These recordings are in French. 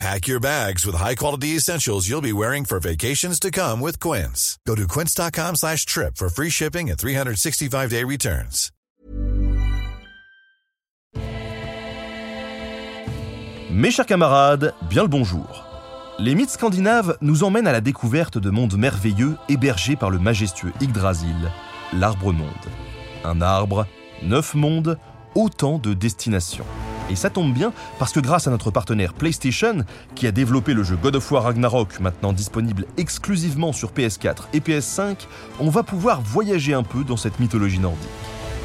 Pack your bags with high-quality essentials you'll be wearing for vacations to come with Quince. Go to quince.com slash trip for free shipping and 365-day returns. Mes chers camarades, bien le bonjour. Les mythes scandinaves nous emmènent à la découverte de mondes merveilleux hébergés par le majestueux Yggdrasil, l'arbre-monde. Un arbre, neuf mondes, autant de destinations. Et ça tombe bien parce que grâce à notre partenaire PlayStation, qui a développé le jeu God of War Ragnarok, maintenant disponible exclusivement sur PS4 et PS5, on va pouvoir voyager un peu dans cette mythologie nordique.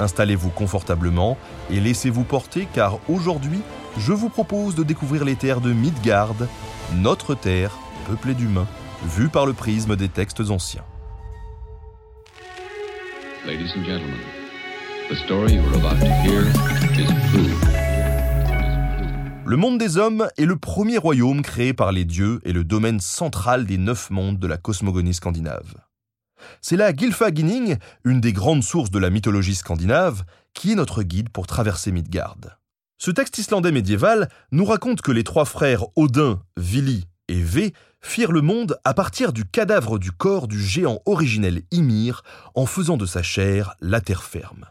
Installez-vous confortablement et laissez-vous porter car aujourd'hui, je vous propose de découvrir les terres de Midgard, notre terre peuplée d'humains, vue par le prisme des textes anciens. Le monde des hommes est le premier royaume créé par les dieux et le domaine central des neuf mondes de la cosmogonie scandinave. C'est la Gylfaginning, une des grandes sources de la mythologie scandinave, qui est notre guide pour traverser Midgard. Ce texte islandais médiéval nous raconte que les trois frères Odin, Vili et Ve firent le monde à partir du cadavre du corps du géant originel Ymir en faisant de sa chair la terre ferme.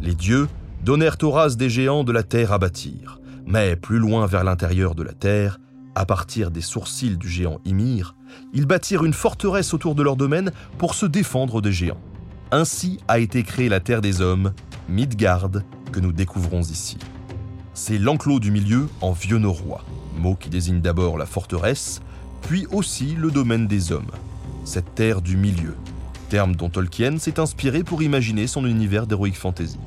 Les dieux donnèrent aux races des géants de la terre à bâtir. Mais plus loin vers l'intérieur de la terre, à partir des sourcils du géant Ymir, ils bâtirent une forteresse autour de leur domaine pour se défendre des géants. Ainsi a été créée la terre des hommes, Midgard, que nous découvrons ici. C'est l'enclos du milieu en vieux norrois, mot qui désigne d'abord la forteresse, puis aussi le domaine des hommes, cette terre du milieu, terme dont Tolkien s'est inspiré pour imaginer son univers d'heroic fantasy.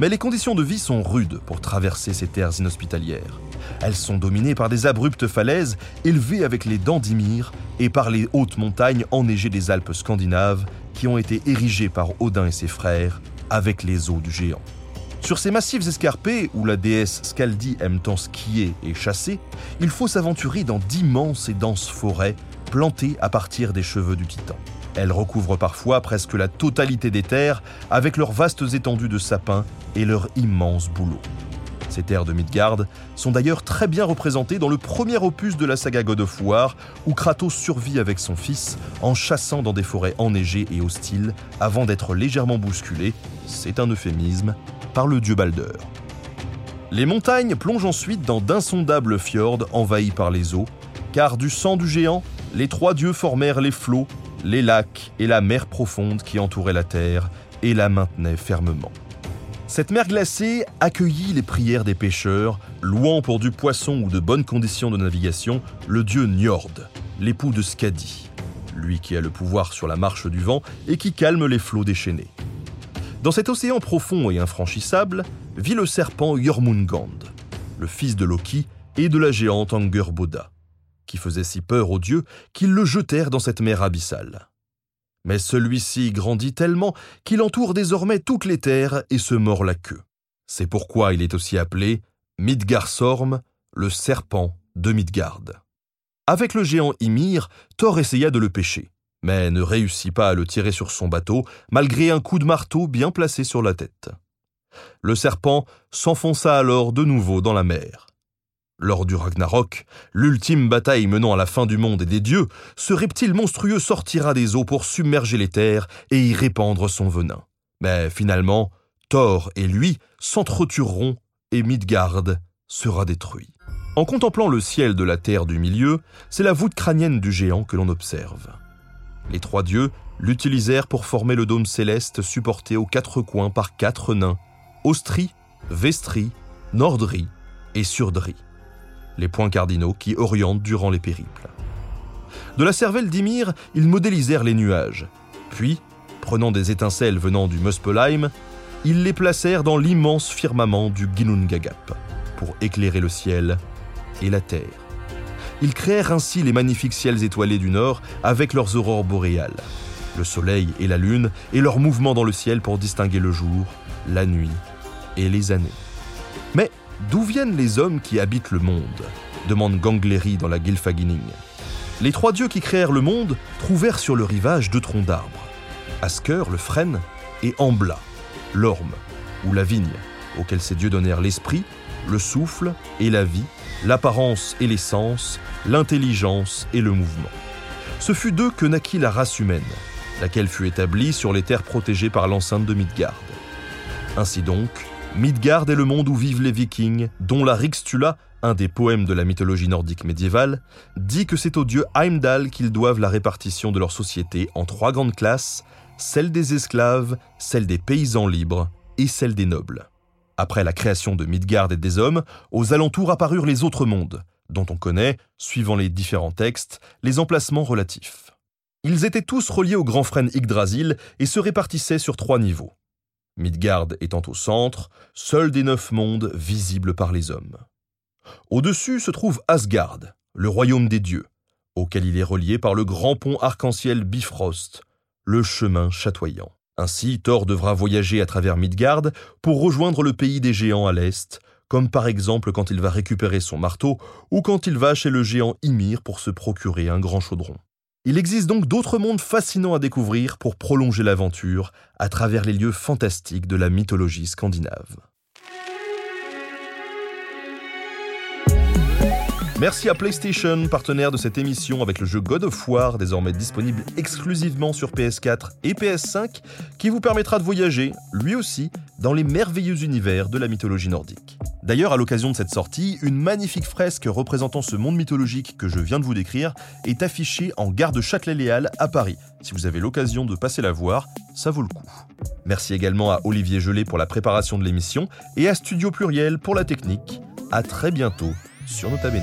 Mais les conditions de vie sont rudes pour traverser ces terres inhospitalières. Elles sont dominées par des abruptes falaises élevées avec les dents d'Ymir et par les hautes montagnes enneigées des Alpes scandinaves qui ont été érigées par Odin et ses frères avec les os du géant. Sur ces massifs escarpés, où la déesse Scaldi aime tant skier et chasser, il faut s'aventurer dans d'immenses et denses forêts plantées à partir des cheveux du titan. Elles recouvrent parfois presque la totalité des terres avec leurs vastes étendues de sapins et leurs immenses bouleaux. Ces terres de Midgard sont d'ailleurs très bien représentées dans le premier opus de la saga God of War, où Kratos survit avec son fils en chassant dans des forêts enneigées et hostiles avant d'être légèrement bousculé, c'est un euphémisme, par le dieu Balder. Les montagnes plongent ensuite dans d'insondables fjords envahis par les eaux, car du sang du géant, les trois dieux formèrent les flots les lacs et la mer profonde qui entourait la terre et la maintenaient fermement. Cette mer glacée accueillit les prières des pêcheurs, louant pour du poisson ou de bonnes conditions de navigation le dieu Njord, l'époux de Skadi, lui qui a le pouvoir sur la marche du vent et qui calme les flots déchaînés. Dans cet océan profond et infranchissable vit le serpent Jormungand, le fils de Loki et de la géante Angerboda qui faisait si peur aux dieux qu'ils le jetèrent dans cette mer abyssale. Mais celui-ci grandit tellement qu'il entoure désormais toutes les terres et se mord la queue. C'est pourquoi il est aussi appelé Midgarsorm, le serpent de Midgard. Avec le géant Ymir, Thor essaya de le pêcher, mais ne réussit pas à le tirer sur son bateau, malgré un coup de marteau bien placé sur la tête. Le serpent s'enfonça alors de nouveau dans la mer. Lors du Ragnarok, l'ultime bataille menant à la fin du monde et des dieux, ce reptile monstrueux sortira des eaux pour submerger les terres et y répandre son venin. Mais finalement, Thor et lui s'entretueront et Midgard sera détruit. En contemplant le ciel de la terre du milieu, c'est la voûte crânienne du géant que l'on observe. Les trois dieux l'utilisèrent pour former le dôme céleste supporté aux quatre coins par quatre nains, Ostri, Vestri, Nordri et Surdri les points cardinaux qui orientent durant les périples. De la cervelle d'Ymir, ils modélisèrent les nuages. Puis, prenant des étincelles venant du Muspelheim, ils les placèrent dans l'immense firmament du Ginnungagap pour éclairer le ciel et la terre. Ils créèrent ainsi les magnifiques ciels étoilés du nord avec leurs aurores boréales, le soleil et la lune et leurs mouvements dans le ciel pour distinguer le jour la nuit et les années. Mais d'où viennent les hommes qui habitent le monde demande Gangleri dans la Gylfaginning. Les trois dieux qui créèrent le monde trouvèrent sur le rivage deux troncs d'arbres Asker, le frêne, et Ambla, l'orme, ou la vigne, auquel ces dieux donnèrent l'esprit, le souffle et la vie, l'apparence et l'essence, l'intelligence et le mouvement. Ce fut d'eux que naquit la race humaine, laquelle fut établie sur les terres protégées par l'enceinte de Midgard. Ainsi donc, Midgard est le monde où vivent les Vikings, dont la Rixtula, un des poèmes de la mythologie nordique médiévale, dit que c'est au dieu Heimdall qu'ils doivent la répartition de leur société en trois grandes classes, celle des esclaves, celle des paysans libres et celle des nobles. Après la création de Midgard et des hommes, aux alentours apparurent les autres mondes, dont on connaît, suivant les différents textes, les emplacements relatifs. Ils étaient tous reliés au grand frêne Yggdrasil et se répartissaient sur trois niveaux. Midgard étant au centre, seul des neuf mondes visibles par les hommes. Au-dessus se trouve Asgard, le royaume des dieux, auquel il est relié par le grand pont arc-en-ciel Bifrost, le chemin chatoyant. Ainsi, Thor devra voyager à travers Midgard pour rejoindre le pays des géants à l'est, comme par exemple quand il va récupérer son marteau ou quand il va chez le géant Ymir pour se procurer un grand chaudron. Il existe donc d'autres mondes fascinants à découvrir pour prolonger l'aventure à travers les lieux fantastiques de la mythologie scandinave. Merci à PlayStation, partenaire de cette émission avec le jeu God of War, désormais disponible exclusivement sur PS4 et PS5, qui vous permettra de voyager, lui aussi, dans les merveilleux univers de la mythologie nordique. D'ailleurs, à l'occasion de cette sortie, une magnifique fresque représentant ce monde mythologique que je viens de vous décrire est affichée en gare de Châtelet-Léal à Paris. Si vous avez l'occasion de passer la voir, ça vaut le coup. Merci également à Olivier Gelé pour la préparation de l'émission et à Studio Pluriel pour la technique. À très bientôt sur Nota Bene.